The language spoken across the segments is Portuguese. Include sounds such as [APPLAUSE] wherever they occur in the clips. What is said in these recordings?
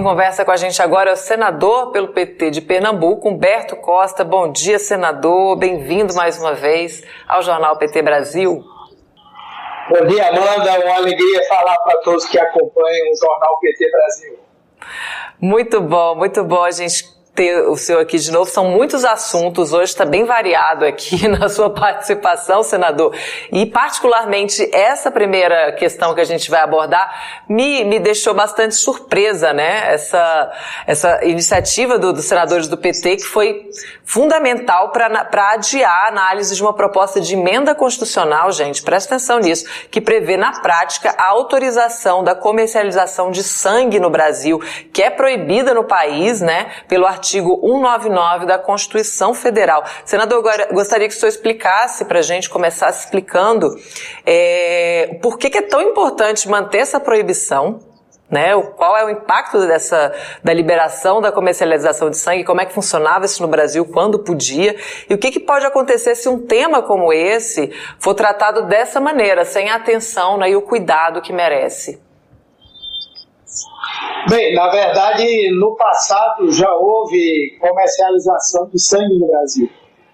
Quem conversa com a gente agora é o senador pelo PT de Pernambuco, Humberto Costa. Bom dia, senador. Bem-vindo mais uma vez ao Jornal PT Brasil. Bom dia, Amanda. Uma alegria falar para todos que acompanham o Jornal PT Brasil. Muito bom, muito bom a gente ter o senhor aqui de novo. São muitos assuntos, hoje está bem variado aqui [LAUGHS] na sua participação, senador. E, particularmente, essa primeira questão que a gente vai abordar me, me deixou bastante surpresa, né? Essa, essa iniciativa do, dos senadores do PT, que foi fundamental para adiar a análise de uma proposta de emenda constitucional, gente, presta atenção nisso, que prevê, na prática, a autorização da comercialização de sangue no Brasil, que é proibida no país, né, pelo artigo artigo 199 da Constituição Federal. Senador, gostaria que o senhor explicasse para a gente, começasse explicando é, por que, que é tão importante manter essa proibição, né? Qual é o impacto dessa da liberação da comercialização de sangue? Como é que funcionava isso no Brasil? Quando podia? E o que, que pode acontecer se um tema como esse for tratado dessa maneira, sem a atenção né, e o cuidado que merece? Bem, na verdade, no passado já houve comercialização de sangue no Brasil.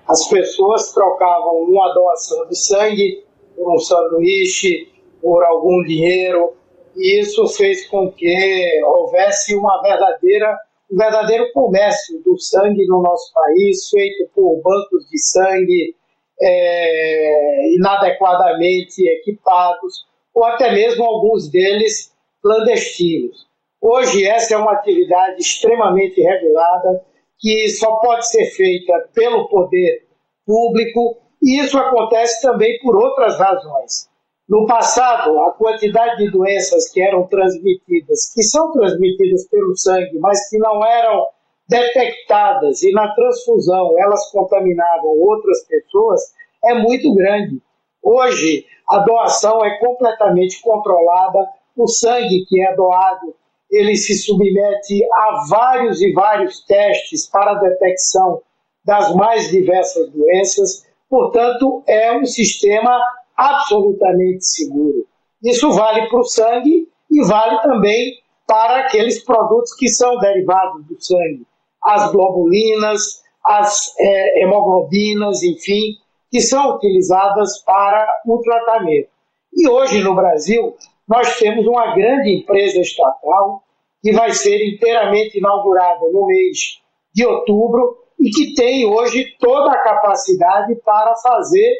As pessoas trocavam uma doação de sangue por um sanduíche, por algum dinheiro, e isso fez com que houvesse uma verdadeira, um verdadeiro comércio do sangue no nosso país, feito por bancos de sangue é, inadequadamente equipados, ou até mesmo alguns deles clandestinos. Hoje, essa é uma atividade extremamente regulada, que só pode ser feita pelo poder público, e isso acontece também por outras razões. No passado, a quantidade de doenças que eram transmitidas, que são transmitidas pelo sangue, mas que não eram detectadas e na transfusão elas contaminavam outras pessoas, é muito grande. Hoje, a doação é completamente controlada, o sangue que é doado ele se submete a vários e vários testes para a detecção das mais diversas doenças, portanto, é um sistema absolutamente seguro. Isso vale para o sangue e vale também para aqueles produtos que são derivados do sangue, as globulinas, as é, hemoglobinas, enfim, que são utilizadas para o tratamento. E hoje no Brasil, nós temos uma grande empresa estatal que vai ser inteiramente inaugurada no mês de outubro e que tem hoje toda a capacidade para fazer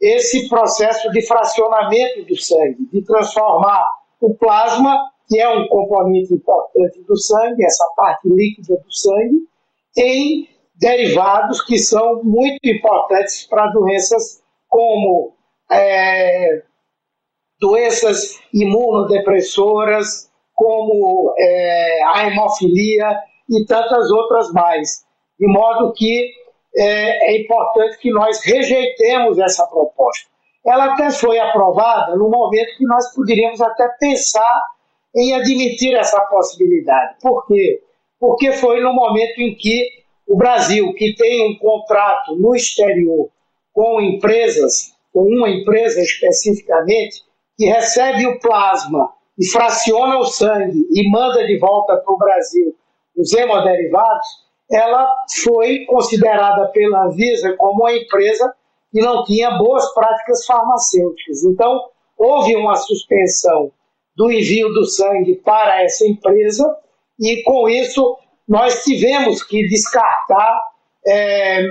esse processo de fracionamento do sangue, de transformar o plasma, que é um componente importante do sangue, essa parte líquida do sangue, em derivados que são muito importantes para doenças como é, doenças imunodepressoras, como é, a hemofilia e tantas outras mais. De modo que é, é importante que nós rejeitemos essa proposta. Ela até foi aprovada no momento que nós poderíamos até pensar em admitir essa possibilidade. Por quê? Porque foi no momento em que o Brasil, que tem um contrato no exterior com empresas, com uma empresa especificamente, que recebe o plasma e fraciona o sangue e manda de volta para o Brasil os hemoderivados, ela foi considerada pela Anvisa como uma empresa que não tinha boas práticas farmacêuticas. Então, houve uma suspensão do envio do sangue para essa empresa e, com isso, nós tivemos que descartar é,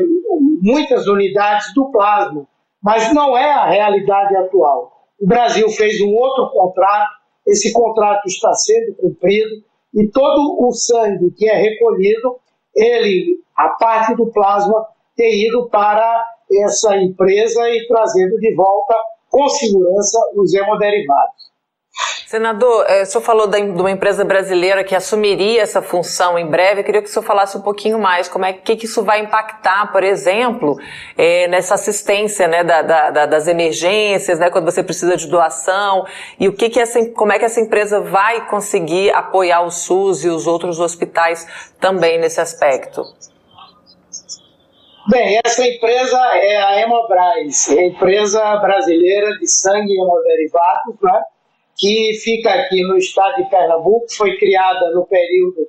muitas unidades do plasma, mas não é a realidade atual. O Brasil fez um outro contrato, esse contrato está sendo cumprido e todo o sangue que é recolhido, ele, a parte do plasma, tem ido para essa empresa e trazendo de volta com segurança os hemoderivados. Senador, eh, o senhor falou de uma empresa brasileira que assumiria essa função em breve. Eu queria que o senhor falasse um pouquinho mais como é que, que isso vai impactar, por exemplo, é, nessa assistência né, da, da, das emergências, né, quando você precisa de doação, e o que, que essa, como é que essa empresa vai conseguir apoiar o SUS e os outros hospitais também nesse aspecto. Bem, essa empresa é a Hemobras, é a empresa brasileira de sangue e hemoderivados, né? Que fica aqui no estado de Pernambuco, foi criada no período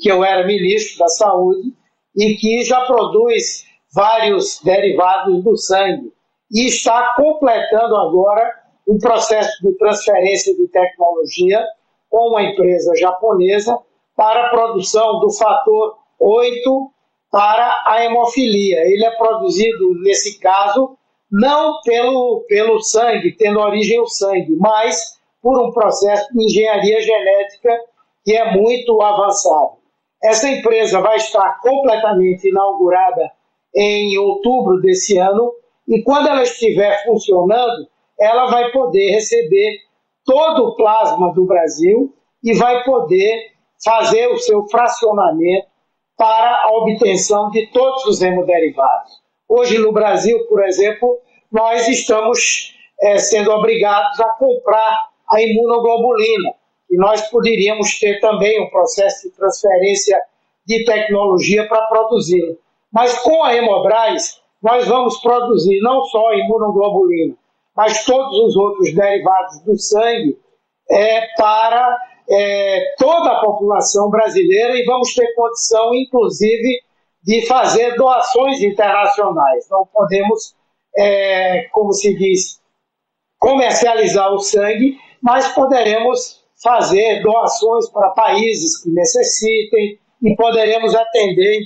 que eu era ministro da Saúde, e que já produz vários derivados do sangue. E está completando agora um processo de transferência de tecnologia com uma empresa japonesa para a produção do fator 8 para a hemofilia. Ele é produzido, nesse caso, não pelo, pelo sangue, tendo origem o sangue, mas por um processo de engenharia genética que é muito avançado. Essa empresa vai estar completamente inaugurada em outubro desse ano e quando ela estiver funcionando, ela vai poder receber todo o plasma do Brasil e vai poder fazer o seu fracionamento para a obtenção de todos os hemoderivados. Hoje no Brasil, por exemplo, nós estamos é, sendo obrigados a comprar a imunoglobulina, e nós poderíamos ter também um processo de transferência de tecnologia para produzi-la. Mas com a Hemobras, nós vamos produzir não só a imunoglobulina, mas todos os outros derivados do sangue é, para é, toda a população brasileira e vamos ter condição, inclusive, de fazer doações internacionais. Não podemos, é, como se diz, comercializar o sangue, mas poderemos fazer doações para países que necessitem e poderemos atender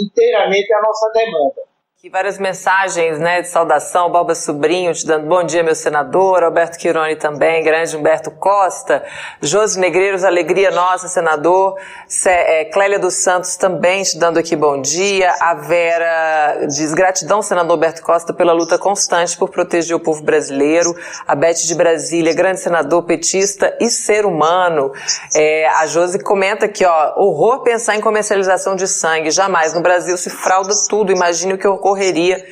inteiramente a nossa demanda. Aqui várias mensagens né, de saudação, Balba Sobrinho te dando bom dia, meu senador, Alberto Quironi também, grande Humberto Costa, Josi Negreiros, alegria nossa, senador, é, Clélia dos Santos também te dando aqui bom dia, a Vera diz gratidão, senador Alberto Costa, pela luta constante por proteger o povo brasileiro, a Beth de Brasília, grande senador, petista e ser humano, é, a Josi comenta aqui, ó, horror pensar em comercialização de sangue, jamais, no Brasil se frauda tudo, imagine o que ocorre ocorreria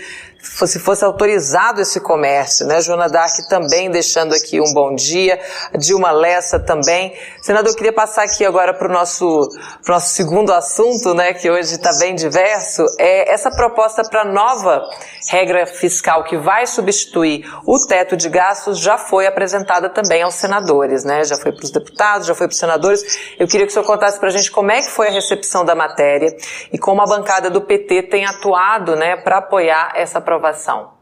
se fosse autorizado esse comércio, né? Joana Dark também deixando aqui um bom dia, Dilma Lessa também. Senador, eu queria passar aqui agora para o nosso, nosso segundo assunto, né, que hoje está bem diverso, é essa proposta para nova regra fiscal que vai substituir o teto de gastos já foi apresentada também aos senadores, né? Já foi para os deputados, já foi para os senadores. Eu queria que o senhor contasse para a gente como é que foi a recepção da matéria e como a bancada do PT tem atuado, né, para apoiar essa aprovação?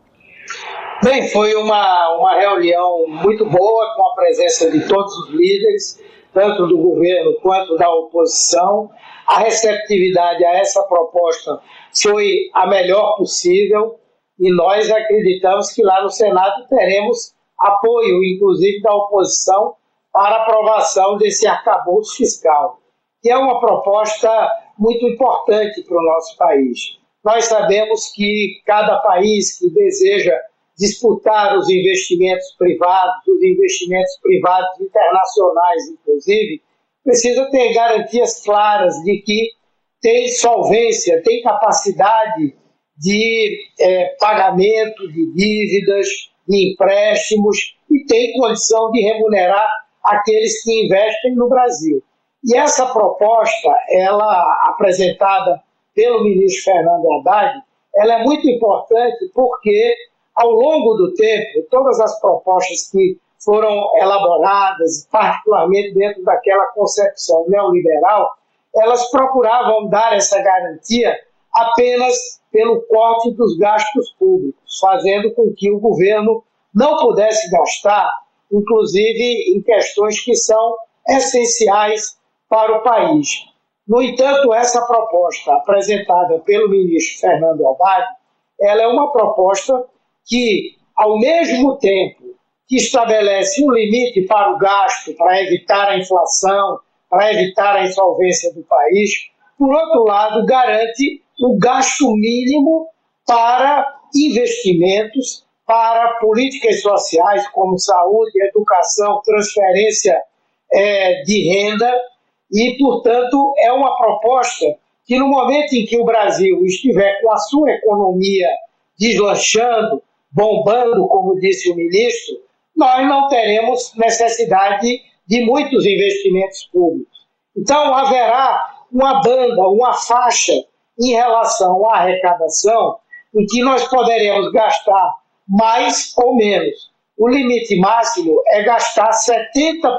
Bem, foi uma, uma reunião muito boa com a presença de todos os líderes, tanto do governo quanto da oposição. A receptividade a essa proposta foi a melhor possível e nós acreditamos que lá no Senado teremos apoio, inclusive da oposição, para aprovação desse arcabouço fiscal, que é uma proposta muito importante para o nosso país. Nós sabemos que cada país que deseja disputar os investimentos privados, os investimentos privados internacionais, inclusive, precisa ter garantias claras de que tem solvência, tem capacidade de é, pagamento de dívidas, de empréstimos e tem condição de remunerar aqueles que investem no Brasil. E essa proposta, ela apresentada pelo ministro Fernando Haddad, ela é muito importante porque, ao longo do tempo, todas as propostas que foram elaboradas, particularmente dentro daquela concepção neoliberal, elas procuravam dar essa garantia apenas pelo corte dos gastos públicos, fazendo com que o governo não pudesse gastar, inclusive em questões que são essenciais para o país. No entanto, essa proposta apresentada pelo ministro Fernando Haddad, ela é uma proposta que, ao mesmo tempo que estabelece um limite para o gasto, para evitar a inflação, para evitar a insolvência do país, por outro lado, garante o gasto mínimo para investimentos, para políticas sociais como saúde, educação, transferência é, de renda e, portanto, é uma proposta que, no momento em que o Brasil estiver com a sua economia deslanchando, bombando, como disse o ministro, nós não teremos necessidade de muitos investimentos públicos. Então, haverá uma banda, uma faixa em relação à arrecadação em que nós poderemos gastar mais ou menos. O limite máximo é gastar 70%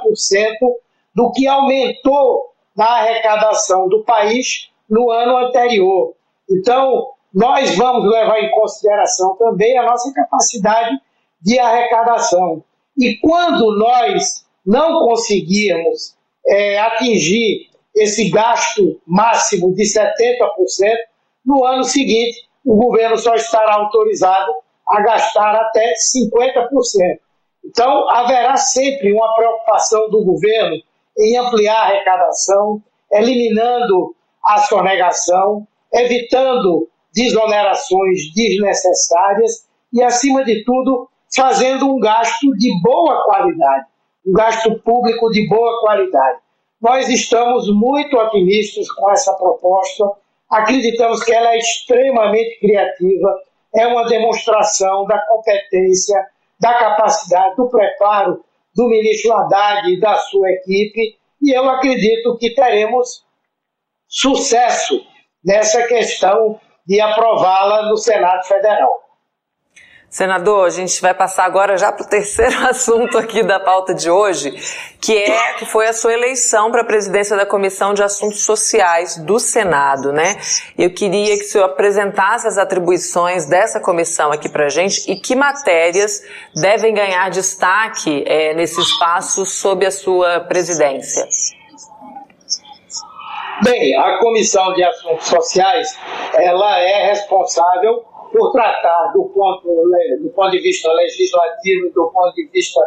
do que aumentou na arrecadação do país no ano anterior. Então, nós vamos levar em consideração também a nossa capacidade de arrecadação. E quando nós não conseguirmos é, atingir esse gasto máximo de 70%, no ano seguinte o governo só estará autorizado a gastar até 50%. Então, haverá sempre uma preocupação do governo em ampliar a arrecadação, eliminando a sonegação, evitando desonerações desnecessárias e, acima de tudo, fazendo um gasto de boa qualidade, um gasto público de boa qualidade. Nós estamos muito otimistas com essa proposta, acreditamos que ela é extremamente criativa, é uma demonstração da competência, da capacidade, do preparo do ministro Haddad e da sua equipe, e eu acredito que teremos sucesso nessa questão de aprová-la no Senado Federal. Senador, a gente vai passar agora já para o terceiro [LAUGHS] assunto aqui da pauta de hoje, que é que foi a sua eleição para a presidência da Comissão de Assuntos Sociais do Senado, né? Eu queria que o senhor apresentasse as atribuições dessa comissão aqui para a gente e que matérias devem ganhar destaque é, nesse espaço sob a sua presidência. Bem, a Comissão de Assuntos Sociais, ela é responsável por tratar do ponto, do ponto de vista legislativo do ponto de vista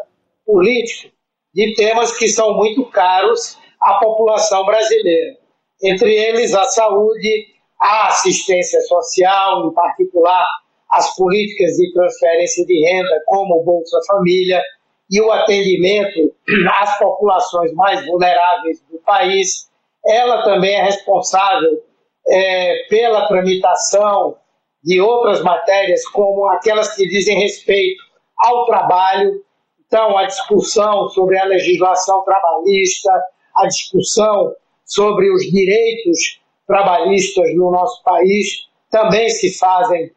político de temas que são muito caros à população brasileira. Entre eles, a saúde, a assistência social, em particular as políticas de transferência de renda, como o Bolsa Família, e o atendimento às populações mais vulneráveis do país, ela também é responsável é, pela tramitação de outras matérias, como aquelas que dizem respeito ao trabalho. Então, a discussão sobre a legislação trabalhista, a discussão sobre os direitos trabalhistas no nosso país também se fazem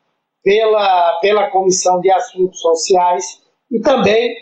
pela, pela Comissão de Assuntos Sociais e também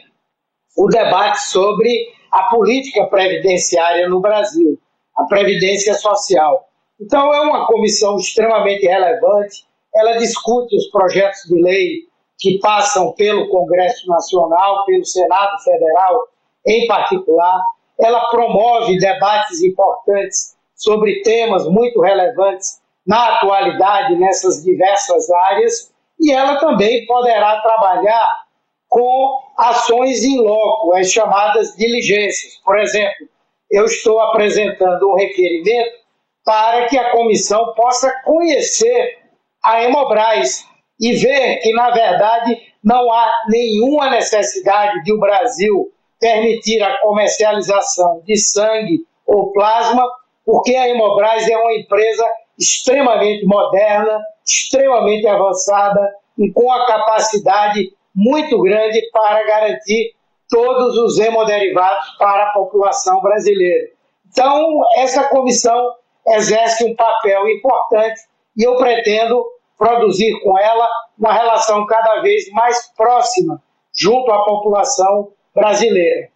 o debate sobre a política previdenciária no Brasil a Previdência Social. Então, é uma comissão extremamente relevante, ela discute os projetos de lei que passam pelo Congresso Nacional, pelo Senado Federal em particular, ela promove debates importantes sobre temas muito relevantes na atualidade nessas diversas áreas e ela também poderá trabalhar com ações em loco, as chamadas diligências. Por exemplo, eu estou apresentando um requerimento para que a comissão possa conhecer a Hemobras e ver que, na verdade, não há nenhuma necessidade de o Brasil permitir a comercialização de sangue ou plasma, porque a Hemobras é uma empresa extremamente moderna, extremamente avançada e com a capacidade muito grande para garantir todos os hemoderivados para a população brasileira. Então, essa comissão exerce um papel importante e eu pretendo produzir com ela uma relação cada vez mais próxima junto à população brasileira.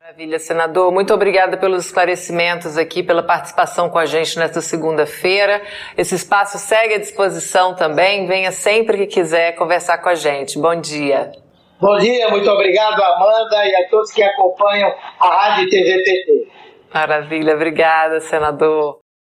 Maravilha, senador. Muito obrigada pelos esclarecimentos aqui, pela participação com a gente nesta segunda-feira. Esse espaço segue à disposição também. Venha sempre que quiser conversar com a gente. Bom dia. Bom dia, muito obrigado, Amanda, e a todos que acompanham a Rádio TV PT. Maravilha, obrigada, senador.